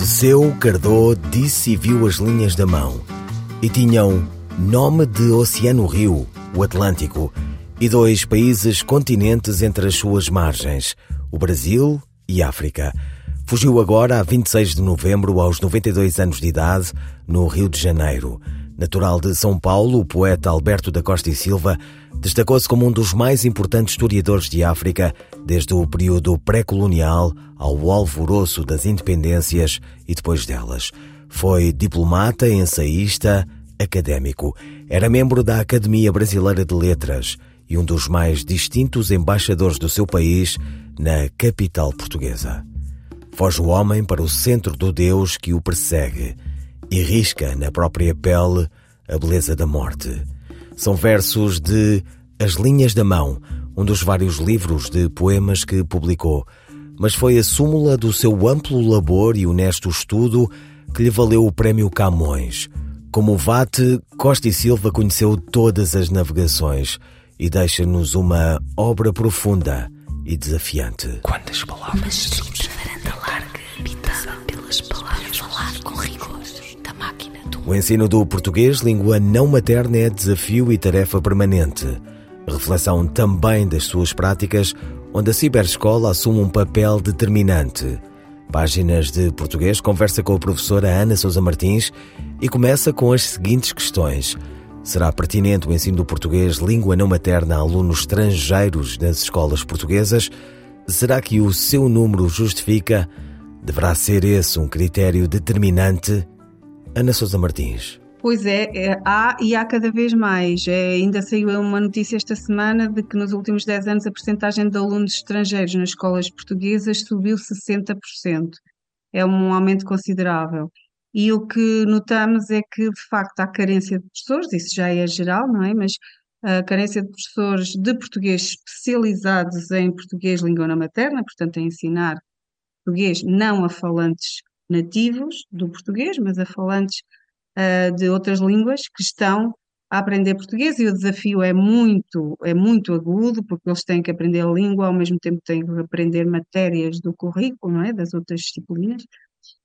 Teseu, Cardô, disse e viu as linhas da mão. E tinham nome de oceano-rio, o Atlântico, e dois países continentes entre as suas margens, o Brasil e África. Fugiu agora, a 26 de novembro, aos 92 anos de idade, no Rio de Janeiro. Natural de São Paulo, o poeta Alberto da Costa e Silva destacou-se como um dos mais importantes historiadores de África, desde o período pré-colonial ao alvoroço das independências e depois delas. Foi diplomata, ensaísta, académico. Era membro da Academia Brasileira de Letras e um dos mais distintos embaixadores do seu país na capital portuguesa. Foge o homem para o centro do Deus que o persegue e risca na própria pele a beleza da morte. São versos de As Linhas da Mão, um dos vários livros de poemas que publicou, mas foi a súmula do seu amplo labor e honesto estudo que lhe valeu o Prémio Camões. Como Vate, Costa e Silva conheceu todas as navegações e deixa-nos uma obra profunda e desafiante. Quantas palavras? O ensino do português, língua não materna, é desafio e tarefa permanente. Reflexão também das suas práticas, onde a ciberescola assume um papel determinante. Páginas de Português conversa com a professora Ana Sousa Martins e começa com as seguintes questões. Será pertinente o ensino do português língua não materna a alunos estrangeiros nas escolas portuguesas? Será que o seu número justifica? Deverá ser esse um critério determinante? Ana Sousa Martins. Pois é, é, há e há cada vez mais. É, ainda saiu uma notícia esta semana de que nos últimos 10 anos a percentagem de alunos estrangeiros nas escolas portuguesas subiu 60%. É um aumento considerável. E o que notamos é que, de facto, há carência de professores, isso já é geral, não é? Mas a carência de professores de português especializados em português língua materna, portanto, a ensinar português não a falantes nativos do português, mas a falantes uh, de outras línguas que estão a aprender português e o desafio é muito, é muito agudo, porque eles têm que aprender a língua, ao mesmo tempo têm que aprender matérias do currículo, não é? das outras disciplinas,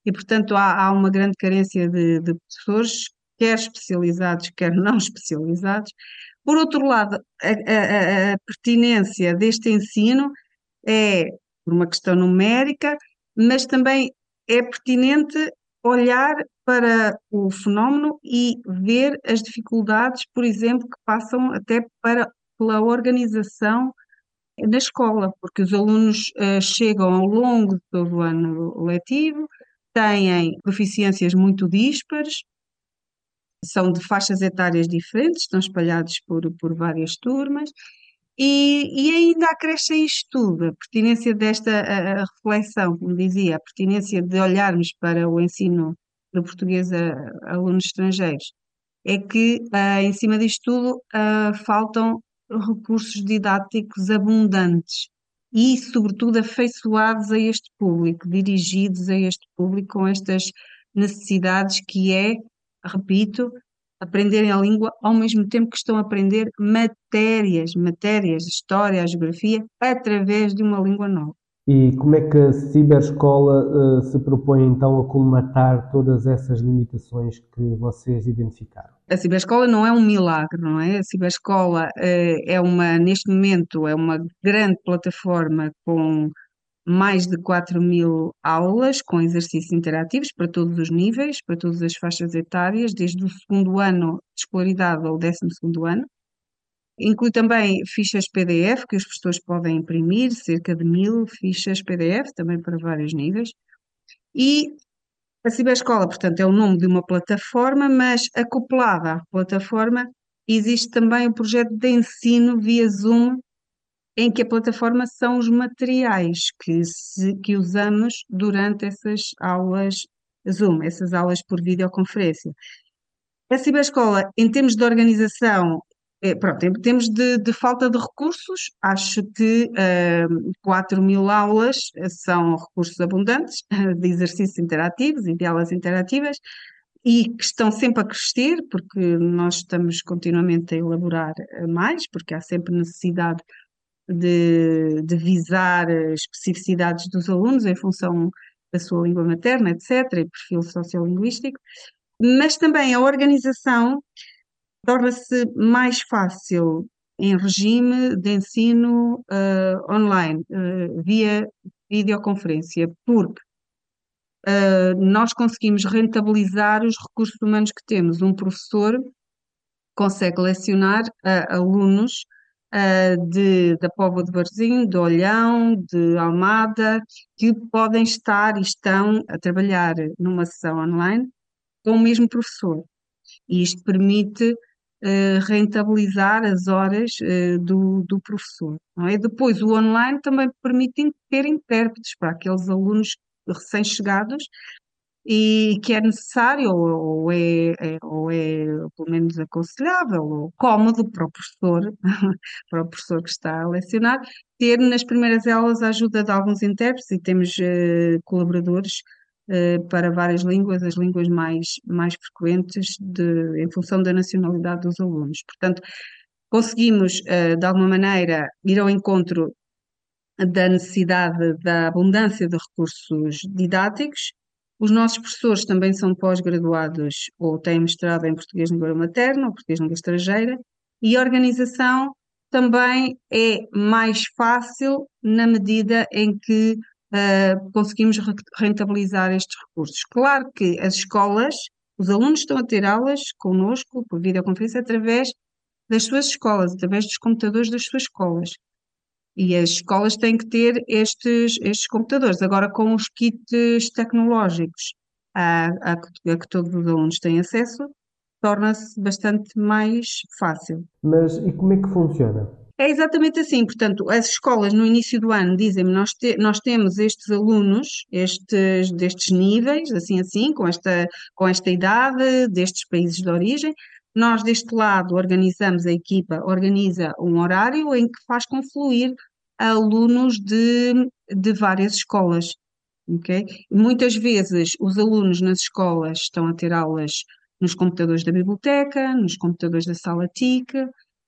e portanto há, há uma grande carência de, de professores, quer especializados, quer não especializados. Por outro lado, a, a, a pertinência deste ensino é por uma questão numérica, mas também é pertinente olhar para o fenómeno e ver as dificuldades, por exemplo, que passam até para, pela organização na escola, porque os alunos uh, chegam ao longo de todo o ano letivo, têm proficiências muito díspares, são de faixas etárias diferentes, estão espalhados por, por várias turmas, e, e ainda acresce a isto tudo, a pertinência desta a, a reflexão, como dizia, a pertinência de olharmos para o ensino do português a, a alunos estrangeiros, é que, uh, em cima disto tudo, uh, faltam recursos didáticos abundantes e, sobretudo, afeiçoados a este público, dirigidos a este público com estas necessidades que é, repito, aprenderem a língua ao mesmo tempo que estão a aprender matérias, matérias, história, geografia, através de uma língua nova. E como é que a ciberescola uh, se propõe então a colmatar todas essas limitações que vocês identificaram? A ciberescola não é um milagre, não é? A ciberescola uh, é uma, neste momento, é uma grande plataforma com mais de 4 mil aulas com exercícios interativos para todos os níveis, para todas as faixas etárias, desde o segundo ano de escolaridade ao décimo segundo ano. Inclui também fichas PDF que os professores podem imprimir, cerca de mil fichas PDF, também para vários níveis. E a Ciberescola, portanto, é o nome de uma plataforma, mas acoplada à plataforma existe também o projeto de ensino via Zoom em que a plataforma são os materiais que, se, que usamos durante essas aulas Zoom, essas aulas por videoconferência. A ciberescola, em termos de organização, é, pronto, em termos de, de, falta de recursos, acho que uh, 4 mil aulas são recursos abundantes de exercícios interativos e de aulas interativas e que estão sempre a crescer, porque nós estamos continuamente a elaborar mais, porque há sempre necessidade de, de visar especificidades dos alunos em função da sua língua materna, etc., e perfil sociolinguístico, mas também a organização torna-se mais fácil em regime de ensino uh, online, uh, via videoconferência, porque uh, nós conseguimos rentabilizar os recursos humanos que temos. Um professor consegue lecionar alunos de, da Póvoa de Varzim, de Olhão, de Almada, que podem estar e estão a trabalhar numa sessão online com o mesmo professor. E isto permite uh, rentabilizar as horas uh, do, do professor. Não é? Depois, o online também permite ter intérpretes para aqueles alunos recém-chegados e que é necessário ou, é, é, ou é pelo menos aconselhável ou cómodo para o professor, para o professor que está a lecionar, ter nas primeiras aulas a ajuda de alguns intérpretes e temos uh, colaboradores uh, para várias línguas, as línguas mais, mais frequentes de, em função da nacionalidade dos alunos. Portanto, conseguimos uh, de alguma maneira ir ao encontro da necessidade da abundância de recursos didáticos os nossos professores também são pós-graduados ou têm mestrado em português língua materna ou português língua estrangeira e a organização também é mais fácil na medida em que uh, conseguimos rentabilizar estes recursos. Claro que as escolas, os alunos estão a ter aulas connosco por videoconferência através das suas escolas, através dos computadores das suas escolas. E as escolas têm que ter estes, estes computadores. Agora, com os kits tecnológicos a, a, a que todos os alunos têm acesso, torna-se bastante mais fácil. Mas e como é que funciona? É exatamente assim, portanto, as escolas no início do ano dizem-me nós, te, nós temos estes alunos, estes, destes níveis, assim assim, com esta, com esta idade, destes países de origem, nós, deste lado, organizamos, a equipa organiza um horário em que faz confluir alunos de, de várias escolas. Okay? Muitas vezes os alunos nas escolas estão a ter aulas nos computadores da biblioteca, nos computadores da sala TIC,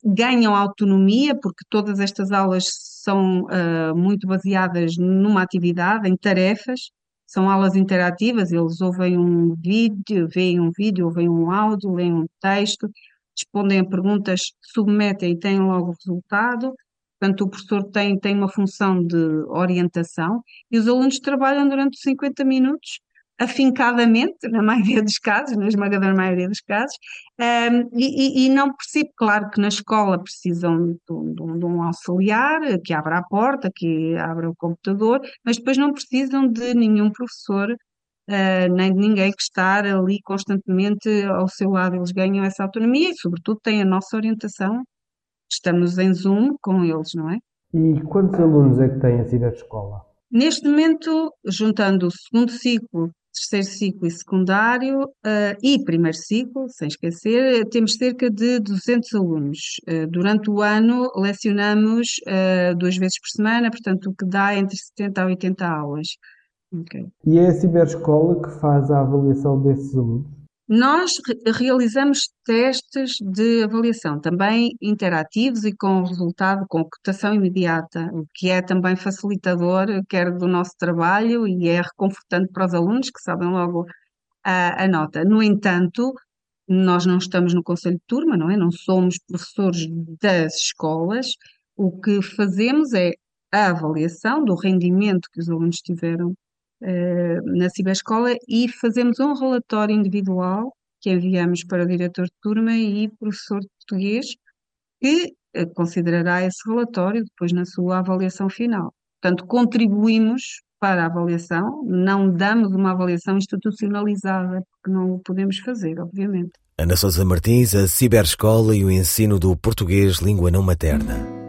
ganham autonomia, porque todas estas aulas são uh, muito baseadas numa atividade, em tarefas, são aulas interativas, eles ouvem um vídeo, veem um vídeo, ouvem um áudio, leem um texto, respondem a perguntas, submetem e têm logo o resultado. Portanto, o professor tem, tem uma função de orientação e os alunos trabalham durante 50 minutos afincadamente, na maioria dos casos, na esmagadora maioria dos casos, um, e, e, não percebo, claro que na escola precisam de, de, de, um auxiliar que abra a porta, que abra o computador, mas depois não precisam de nenhum professor, uh, nem de ninguém que estar ali constantemente ao seu lado, eles ganham essa autonomia e, sobretudo, têm a nossa orientação, estamos em Zoom com eles, não é? E quantos alunos é que tem a ciberescola? Neste momento, juntando o segundo ciclo terceiro ciclo e secundário uh, e primeiro ciclo, sem esquecer, temos cerca de 200 alunos. Uh, durante o ano lecionamos uh, duas vezes por semana, portanto o que dá entre 70 a 80 aulas. Okay. E é a ciberescola que faz a avaliação desses alunos? Nós realizamos testes de avaliação, também interativos e com resultado, com cotação imediata, o que é também facilitador, quer do nosso trabalho e é reconfortante para os alunos que sabem logo a, a nota. No entanto, nós não estamos no conselho de turma, não é? Não somos professores das escolas. O que fazemos é a avaliação do rendimento que os alunos tiveram na ciberescola e fazemos um relatório individual que enviamos para o diretor de turma e professor de português, que uh, considerará esse relatório depois na sua avaliação final. Portanto, contribuímos para a avaliação, não damos uma avaliação institucionalizada, porque não o podemos fazer, obviamente. Ana Sousa Martins, a Ciberescola e o ensino do português língua não materna.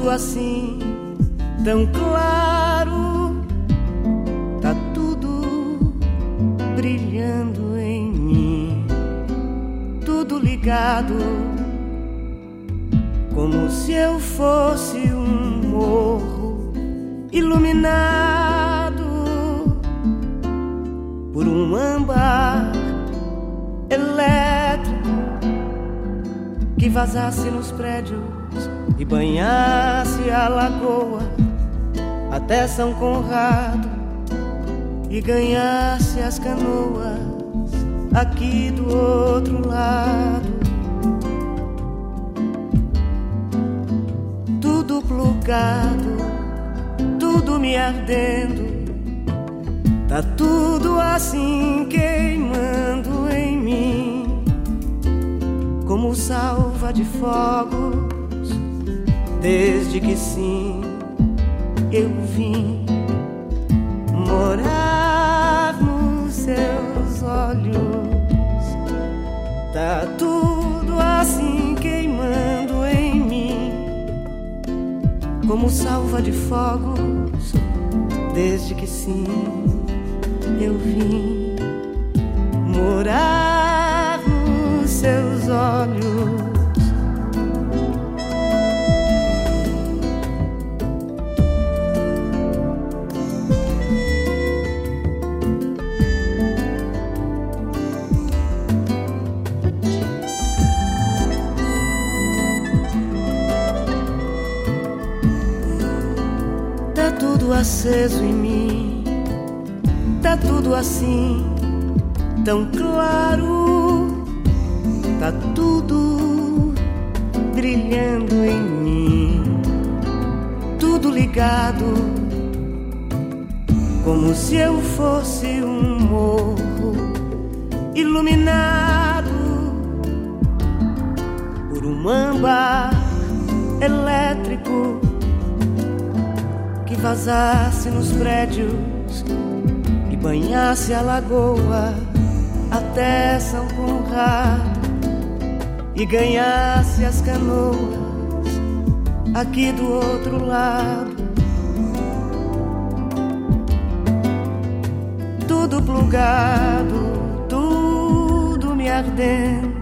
Tudo assim, tão claro, tá tudo brilhando em mim, tudo ligado, como se eu fosse um morro iluminado por um âmbar elétrico que vazasse nos prédios e banhasse a lagoa até São Conrado e ganhasse as canoas aqui do outro lado. Tudo plugado, tudo me ardendo, tá tudo assim queimando em mim como salva de fogos, desde que sim eu vim morar nos seus olhos. Tá tudo assim queimando em mim, como salva de fogos, desde que sim eu vim morar nos seus olhos. Tá tudo aceso em mim, tá tudo assim, tão claro, tá tudo brilhando em mim, tudo ligado, como se eu fosse um morro iluminado por um âmbar elétrico que vazasse nos prédios e banhasse a lagoa até São Conrado e ganhasse as canoas aqui do outro lado. Tudo plugado, tudo me ardendo,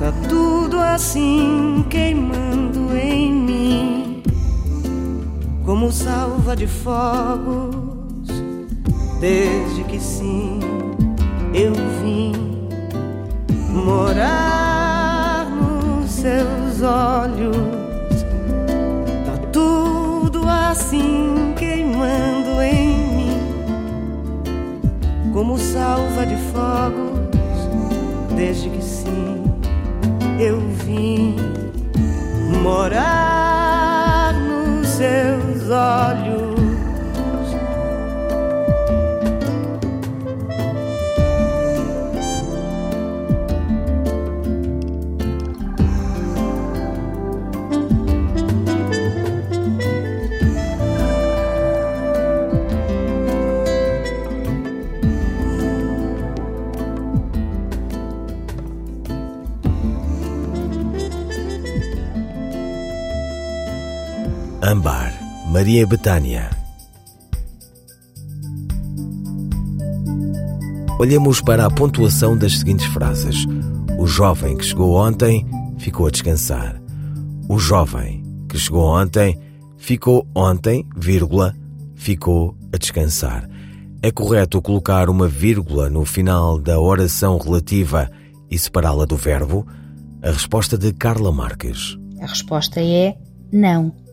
tá tudo assim queimando em mim como salva de fogos, desde que sim eu vim morar nos seus olhos. Tá tudo assim queimando em mim, como salva de fogos, desde que sim eu vim morar nos seus olhos. Âmbar, Maria Betânia. Olhemos para a pontuação das seguintes frases. O jovem que chegou ontem ficou a descansar. O jovem que chegou ontem ficou ontem, vírgula, ficou a descansar. É correto colocar uma vírgula no final da oração relativa e separá-la do verbo? A resposta de Carla Marques. A resposta é não.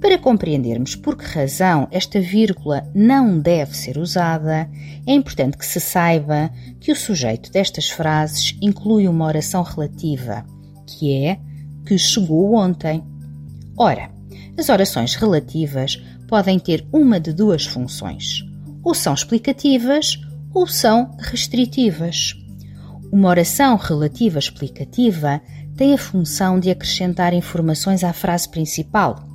Para compreendermos por que razão esta vírgula não deve ser usada, é importante que se saiba que o sujeito destas frases inclui uma oração relativa, que é que chegou ontem. Ora, as orações relativas podem ter uma de duas funções: ou são explicativas ou são restritivas. Uma oração relativa explicativa tem a função de acrescentar informações à frase principal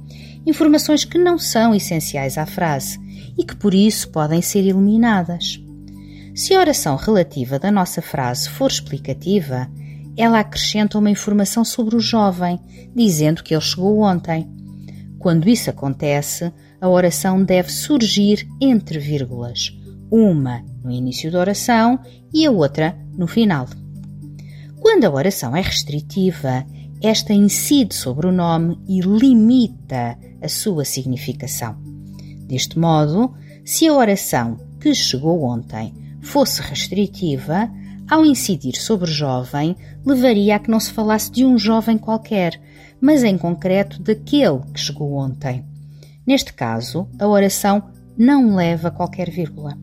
informações que não são essenciais à frase e que por isso podem ser eliminadas. Se a oração relativa da nossa frase for explicativa, ela acrescenta uma informação sobre o jovem, dizendo que ele chegou ontem. Quando isso acontece, a oração deve surgir entre vírgulas, uma no início da oração e a outra no final. Quando a oração é restritiva, esta incide sobre o nome e limita a sua significação. Deste modo, se a oração que chegou ontem fosse restritiva, ao incidir sobre jovem, levaria a que não se falasse de um jovem qualquer, mas em concreto daquele que chegou ontem. Neste caso, a oração não leva qualquer vírgula.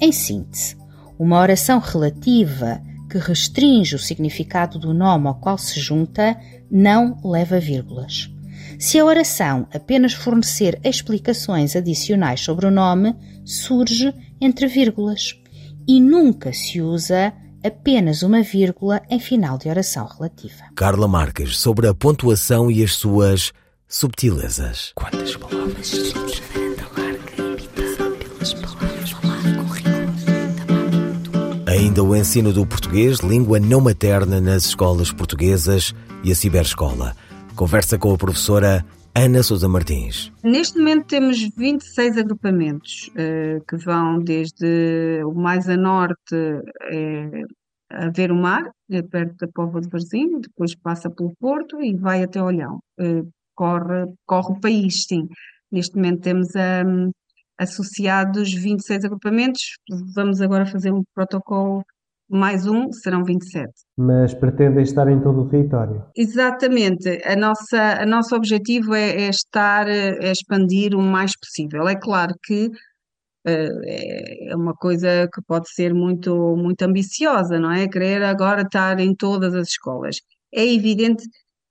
Em síntese, uma oração relativa que restringe o significado do nome ao qual se junta não leva vírgulas. Se a oração apenas fornecer explicações adicionais sobre o nome, surge entre vírgulas e nunca se usa apenas uma vírgula em final de oração relativa. Carla Marques sobre a pontuação e as suas subtilezas. Quantas palavras? Ainda o ensino do português, língua não materna nas escolas portuguesas e a ciberescola. Conversa com a professora Ana Sousa Martins. Neste momento temos 26 agrupamentos uh, que vão desde o mais a norte é, a ver o mar, é perto da Póvoa de Varzim, depois passa pelo Porto e vai até Olhão. Corre, corre o país, sim. Neste momento temos um, associados 26 agrupamentos, vamos agora fazer um protocolo mais um, serão 27. Mas pretendem estar em todo o território? Exatamente. A nossa, a nosso objetivo é, é estar, é expandir o mais possível. É claro que uh, é uma coisa que pode ser muito, muito ambiciosa, não é? Querer agora estar em todas as escolas. É evidente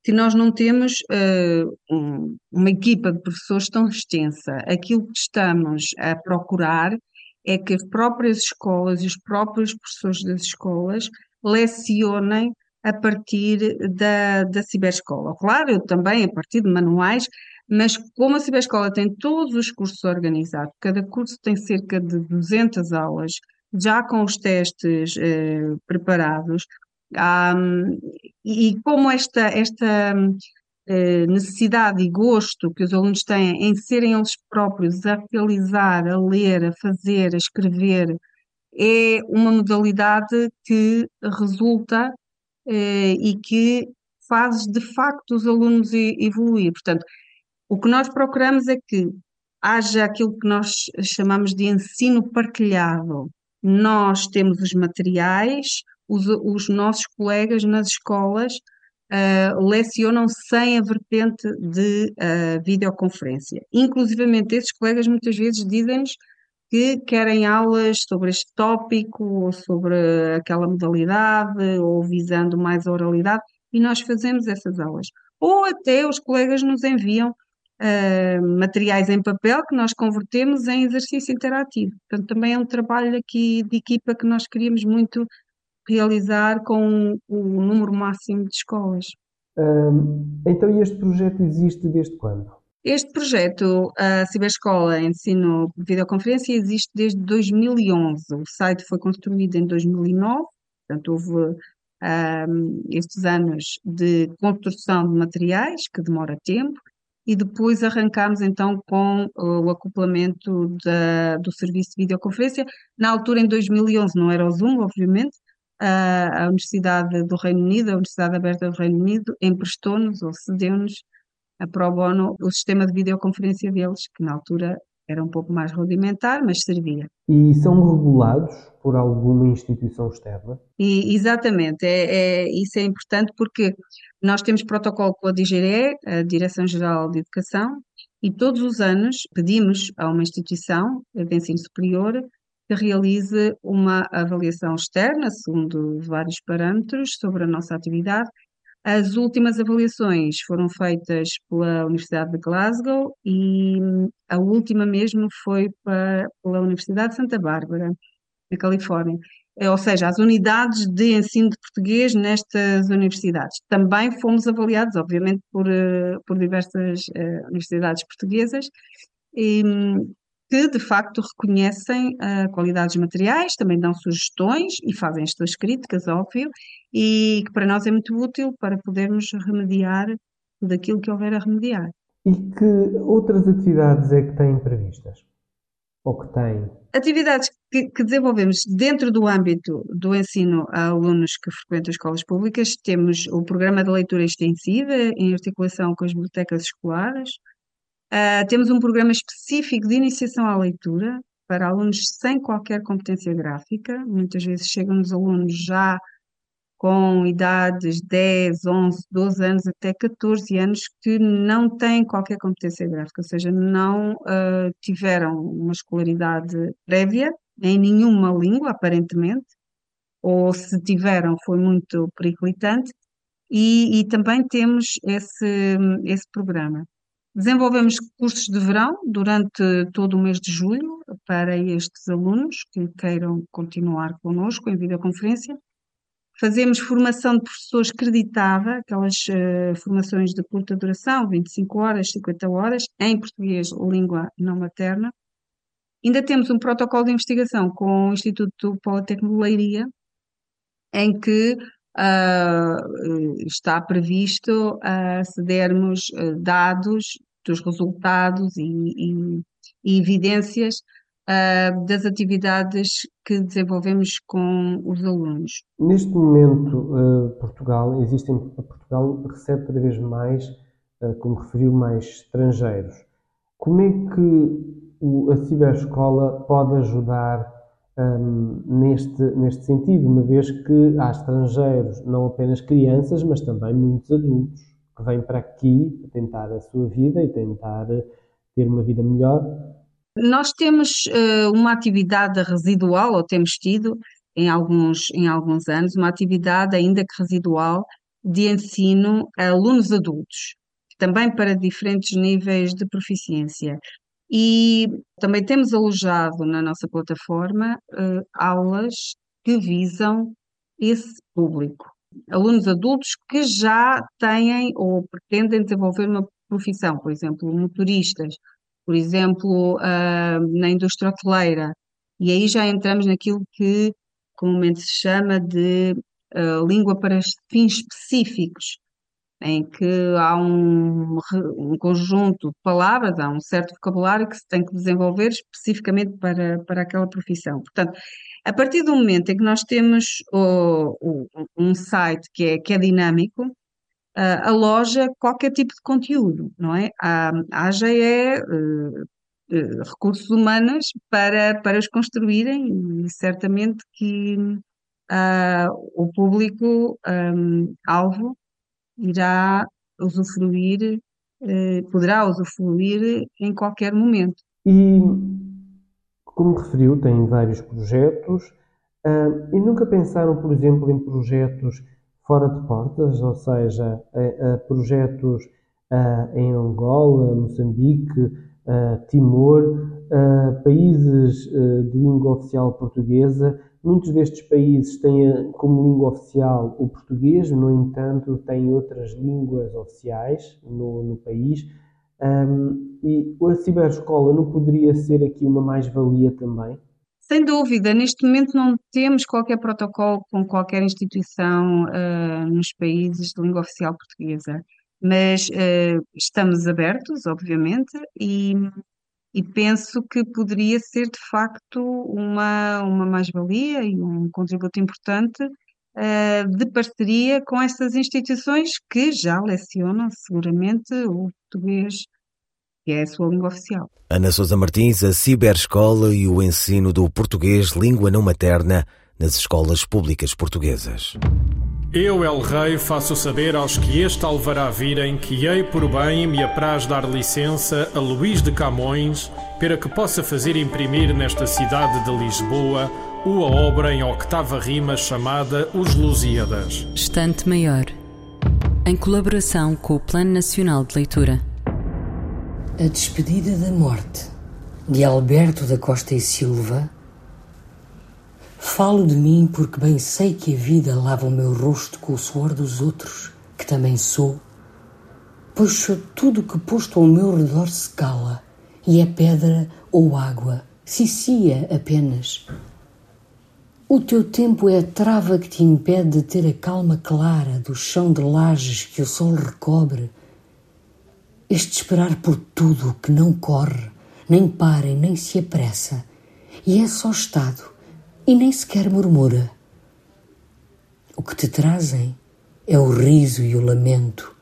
que nós não temos uh, um, uma equipa de professores tão extensa. Aquilo que estamos a procurar é que as próprias escolas e os próprios professores das escolas lecionem a partir da, da ciberescola. Claro, eu também a partir de manuais, mas como a ciberescola tem todos os cursos organizados, cada curso tem cerca de 200 aulas, já com os testes eh, preparados, um, e como esta, esta eh, necessidade e gosto que os alunos têm em serem eles próprios a realizar, a ler, a fazer, a escrever, é uma modalidade que resulta eh, e que faz de facto os alunos evoluir. Portanto, o que nós procuramos é que haja aquilo que nós chamamos de ensino partilhado. Nós temos os materiais, os, os nossos colegas nas escolas uh, lecionam sem a vertente de uh, videoconferência. Inclusivamente, esses colegas muitas vezes dizem-nos que querem aulas sobre este tópico ou sobre aquela modalidade ou visando mais a oralidade e nós fazemos essas aulas. Ou até os colegas nos enviam uh, materiais em papel que nós convertemos em exercício interativo. Portanto, também é um trabalho aqui de equipa que nós queríamos muito realizar com o número máximo de escolas. então, este projeto existe desde quando? Este projeto, a Ciberescola Ensino de Videoconferência, existe desde 2011. O site foi construído em 2009, portanto, houve um, estes anos de construção de materiais, que demora tempo, e depois arrancámos então com o acoplamento da, do serviço de videoconferência. Na altura, em 2011, não era o Zoom, obviamente, a, Universidade do Reino Unido, a Universidade Aberta do Reino Unido, emprestou-nos ou cedeu-nos a pro bono o sistema de videoconferência deles, que na altura era um pouco mais rudimentar, mas servia. E são regulados por alguma instituição externa? E, exatamente, é, é, isso é importante porque nós temos protocolo com a DGE, a Direção-Geral de Educação, e todos os anos pedimos a uma instituição de ensino superior que realize uma avaliação externa, segundo vários parâmetros, sobre a nossa atividade. As últimas avaliações foram feitas pela Universidade de Glasgow e a última mesmo foi para, pela Universidade de Santa Bárbara, na Califórnia. É, ou seja, as unidades de ensino de português nestas universidades. Também fomos avaliados, obviamente, por, eh, por diversas uh, universidades portuguesas. E, que de facto reconhecem uh, qualidades materiais, também dão sugestões e fazem as suas críticas, óbvio, e que para nós é muito útil para podermos remediar tudo aquilo que houver a remediar. E que outras atividades é que têm previstas? Ou que têm? Atividades que, que, desenvolvemos dentro do âmbito do ensino a alunos que frequentam escolas públicas, temos o programa de leitura extensiva, em articulação com as bibliotecas escolares, uh, temos um programa específico de iniciação à leitura para alunos sem qualquer competência gráfica, muitas vezes chegam os alunos já com idades 10, 11, 12 anos até 14 anos que não têm qualquer competência gráfica, ou seja, não uh, tiveram uma escolaridade prévia em nenhuma língua, aparentemente, ou se tiveram foi muito periclitante, e, e também temos esse, esse programa. Desenvolvemos cursos de verão durante todo o mês de julho para estes alunos que queiram continuar connosco em videoconferência Fazemos formação de professores creditada, aquelas uh, formações de curta duração, 25 horas, 50 horas, em português, língua não materna. Ainda temos um protocolo de investigação com o Instituto Politécnico de Leiria, em que uh, está previsto uh, dados dos resultados e, e, e evidências uh, das atividades que desenvolvemos com os alunos. Neste momento, uh, Portugal, existem, Portugal recebe cada vez mais, uh, como referiu, mais estrangeiros. Como é que a ciberescola pode ajudar um, neste, neste sentido, uma vez que há estrangeiros, não apenas crianças, mas também muitos adultos, que vêm para aqui tentar a sua vida e tentar ter uma vida melhor nós temos uh, uma atividade residual, ou temos tido em alguns, em alguns anos, uma atividade ainda que residual de ensino a alunos adultos, também para diferentes níveis de proficiência. E também temos alojado na nossa plataforma uh, aulas que visam esse público. Alunos adultos que já têm ou pretendem desenvolver uma profissão, por exemplo, motoristas por exemplo, uh, na indústria hoteleira. E aí já entramos naquilo que comumente se chama de uh, língua para fins específicos, em que há um, um, conjunto de palavras, há um certo vocabulário que se tem que desenvolver especificamente para, para aquela profissão. Portanto, a partir do momento em que nós temos um site que é, que é dinâmico, uh, aloja qualquer tipo de conteúdo, não é? A, a AGE uh, recursos humanos para, para os construírem e certamente que uh, o público um, alvo irá usufruir, poderá usufruir em qualquer momento. E, como referiu, tem vários projetos e nunca pensaram, por exemplo, em projetos fora de portas, ou seja, a, projetos a, em Angola, Moçambique, Timor, países de língua oficial portuguesa. Muitos destes países têm como língua oficial o português, no entanto, têm outras línguas oficiais no, no país. Um, e a ciberescola não poderia ser aqui uma mais-valia também? Sem dúvida, neste momento não temos qualquer protocolo com qualquer instituição uh, nos países de língua oficial portuguesa, mas uh, estamos abertos, obviamente, e, e, penso que poderia ser de facto uma, uma mais-valia e um contributo importante uh, de parceria com essas instituições que já lecionam seguramente o português que é a sua língua oficial. Ana Sousa Martins, a ciberescola e o ensino do português língua não materna nas escolas públicas portuguesas. Eu, El Rei, faço saber aos que este alvará virem que hei por bem me apraz dar licença a Luís de Camões para que possa fazer imprimir nesta cidade de Lisboa uma obra em octava rima chamada Os Lusíadas. Estante Maior, em colaboração com o Plano Nacional de Leitura. A Despedida da Morte, de Alberto da Costa e Silva. Falo de mim porque bem sei que a vida lava o meu rosto com o suor dos outros, que também sou, pois sou tudo que posto ao meu redor se cala e é pedra ou água, cicia apenas. O teu tempo é a trava que te impede de ter a calma clara do chão de lajes que o sol recobre. Este esperar por tudo que não corre, nem para e nem se apressa, e é só estado e nem sequer murmura. O que te trazem é o riso e o lamento,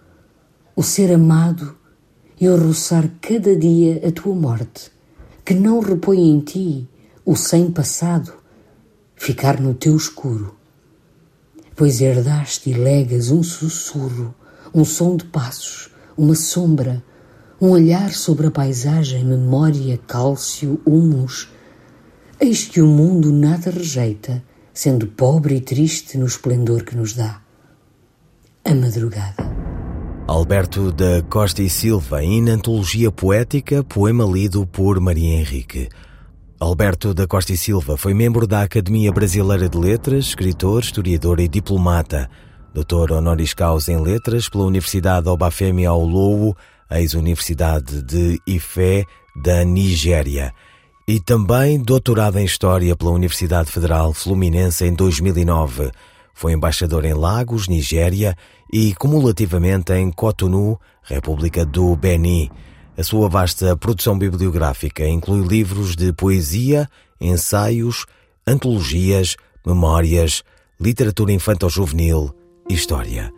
o ser amado e o roçar cada dia a tua morte, que não repõe em ti o sem passado, ficar no teu escuro. Pois herdaste e legas um sussurro, um som de passos, uma sombra, um olhar sobre a paisagem, memória, cálcio, humus. Eis que o mundo nada rejeita, sendo pobre e triste no esplendor que nos dá. A madrugada. Alberto da Costa e Silva, em Antologia Poética, poema lido por Maria Henrique. Alberto da Costa e Silva foi membro da Academia Brasileira de Letras, escritor, historiador e diplomata. Doutor honoris causa em letras pela Universidade Obafemi Awolowo, ex-Universidade de Ife, da Nigéria. E também doutorado em História pela Universidade Federal Fluminense em 2009. Foi embaixador em Lagos, Nigéria e cumulativamente em Cotonou, República do Benin. A sua vasta produção bibliográfica inclui livros de poesia, ensaios, antologias, memórias, literatura infantil-juvenil e história.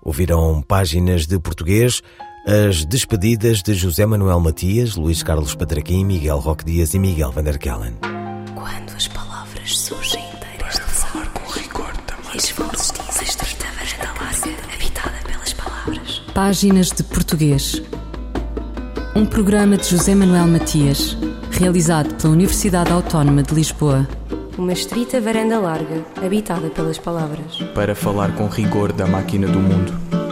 Ouviram páginas de português, as despedidas de José Manuel Matias, Luís Carlos Patraquim, Miguel Roque Dias e Miguel Van der Kellen. Quando as palavras surgem inteiras de falar com rigor também. Varanda larga, habitada pelas palavras. Páginas de Português. Um programa de José Manuel Matias, realizado pela Universidade Autónoma de Lisboa. Uma estrita varanda larga, habitada pelas palavras. Para falar com rigor da máquina do mundo.